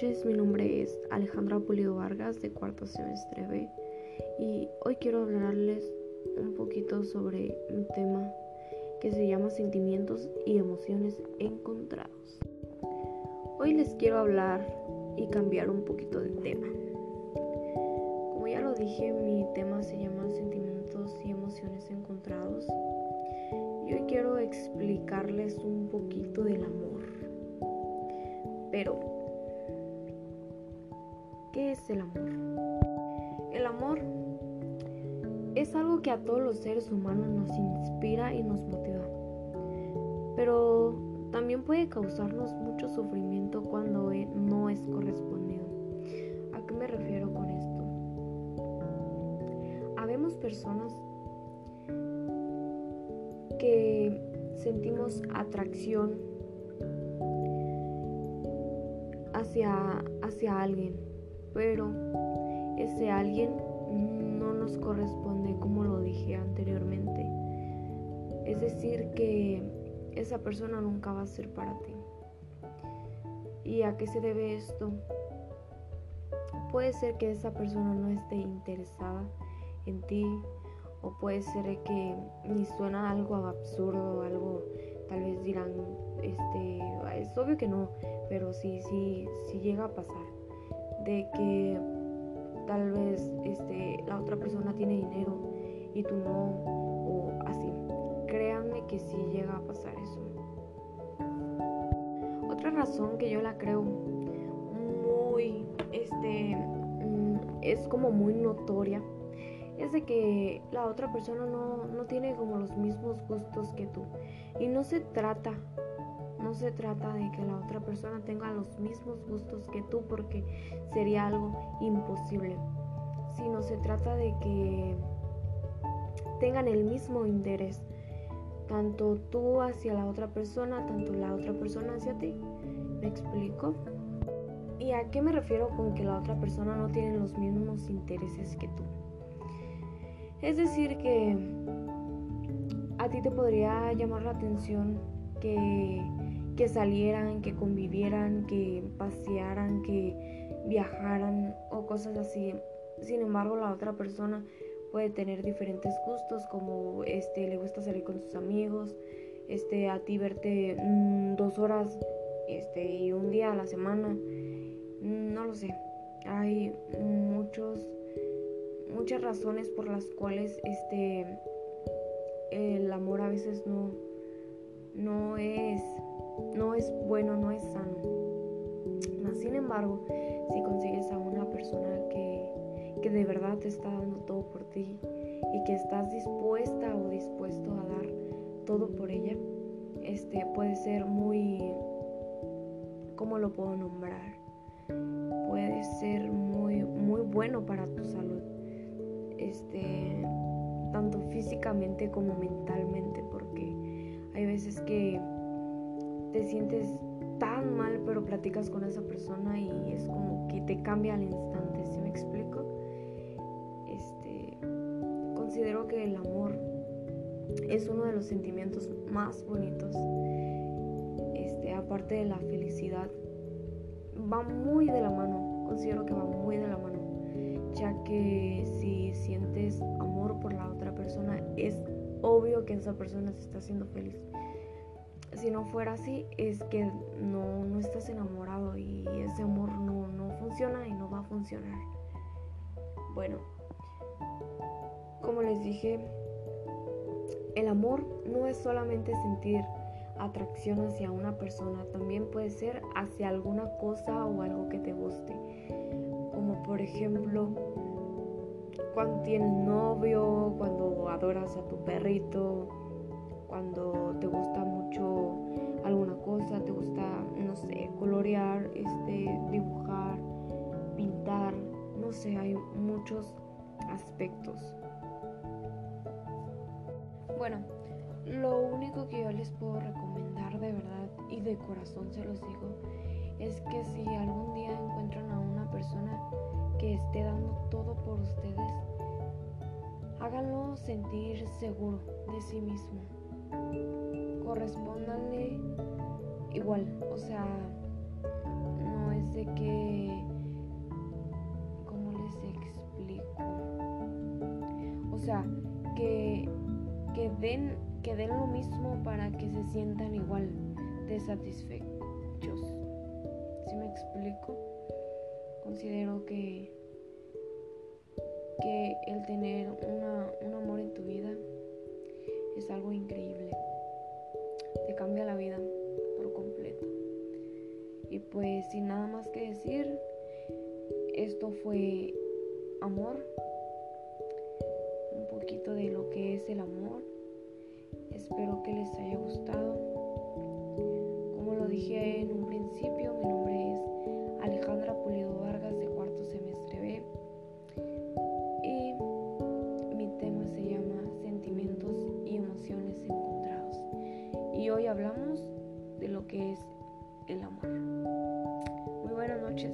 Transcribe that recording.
noches, mi nombre es Alejandra Pulido Vargas de cuarto semestre B y hoy quiero hablarles un poquito sobre un tema que se llama sentimientos y emociones encontrados. Hoy les quiero hablar y cambiar un poquito de tema. Como ya lo dije, mi tema se llama sentimientos y emociones encontrados y hoy quiero explicarles un poquito del amor. Pero, ¿qué es el amor? El amor es algo que a todos los seres humanos nos inspira y nos motiva. Pero también puede causarnos mucho sufrimiento cuando e, no es correspondido. ¿A qué me refiero con esto? Habemos personas que sentimos atracción hacia, hacia alguien, pero ese alguien no nos corresponde como lo dije anteriormente. Es decir, que esa persona nunca va a ser para ti. ¿Y a qué se debe esto? Puede ser que esa persona no esté interesada en ti o puede ser que ni suena algo absurdo, algo tal vez dirán, este, es obvio que no, pero sí, sí, sí llega a pasar de que tal vez este, la otra persona tiene dinero y tú no, o así. Créanme que sí llega a pasar eso. Otra razón que yo la creo muy, este, mm, es como muy notoria es de que la otra persona no, no tiene como los mismos gustos que tú. Y no se trata, no se trata de que la otra persona tenga los mismos gustos que tú porque sería algo imposible. Sino se trata de que tengan el mismo interés. Tanto tú hacia la otra persona, tanto la otra persona hacia ti. ¿Me explico? ¿Y a qué me refiero con que la otra persona no tiene los mismos intereses que tú? Es decir, que a ti te podría llamar la atención que, que salieran, que convivieran, que pasearan, que viajaran o cosas así. Sin embargo, la otra persona puede tener diferentes gustos, como este le gusta salir con sus amigos, este a ti verte mm, dos horas este y un día a la semana. No lo sé. Hay muchos muchas razones por las cuales este el amor a veces no no es no es bueno, no es sano. sin embargo, si consigues a una persona que, que de verdad te está dando todo por ti y que estás dispuesta o dispuesto a dar todo por ella, este puede ser muy ¿cómo lo puedo nombrar? Puede ser muy muy bueno para tu salud este, tanto físicamente como mentalmente, porque hay veces que te sientes tan mal, pero platicas con esa persona y es como que te cambia al instante, ¿sí me explico? Este, considero que el amor es uno de los sentimientos más bonitos, este, aparte de la felicidad, va muy de la mano, considero que va muy de la mano ya que si sientes amor por la otra persona, es obvio que esa persona se está haciendo feliz. Si no fuera así, es que no, no estás enamorado y ese amor no, no funciona y no va a funcionar. Bueno, como les dije, el amor no es solamente sentir atracción hacia una persona, también puede ser hacia alguna cosa o algo que te guste por ejemplo cuando tienes novio, cuando adoras a tu perrito, cuando te gusta alguna cosa, te gusta, no sé, colorear, este, dibujar, pintar, no sé, hay muchos aspectos. Bueno, lo único que yo les puedo recomendar de verdad y de corazón se los digo es que si algún día encuentran a una persona que esté dando todo por ustedes, háganlo sentir seguro de sí mismo. Correspóndanle igual, o sea, no es de que, ¿cómo les explico? O sea, que, que, den, que den lo mismo para que se sientan igual de satisfechos. ¿Sí me explico? Considero que, que el tener una, un amor en tu vida es algo increíble. Cambia la vida por completo. Y pues sin nada más que decir, esto fue amor, un poquito de lo que es el amor. Espero que les haya gustado. Como lo dije en un principio, Y hoy hablamos de lo que es el amor. Muy buenas noches.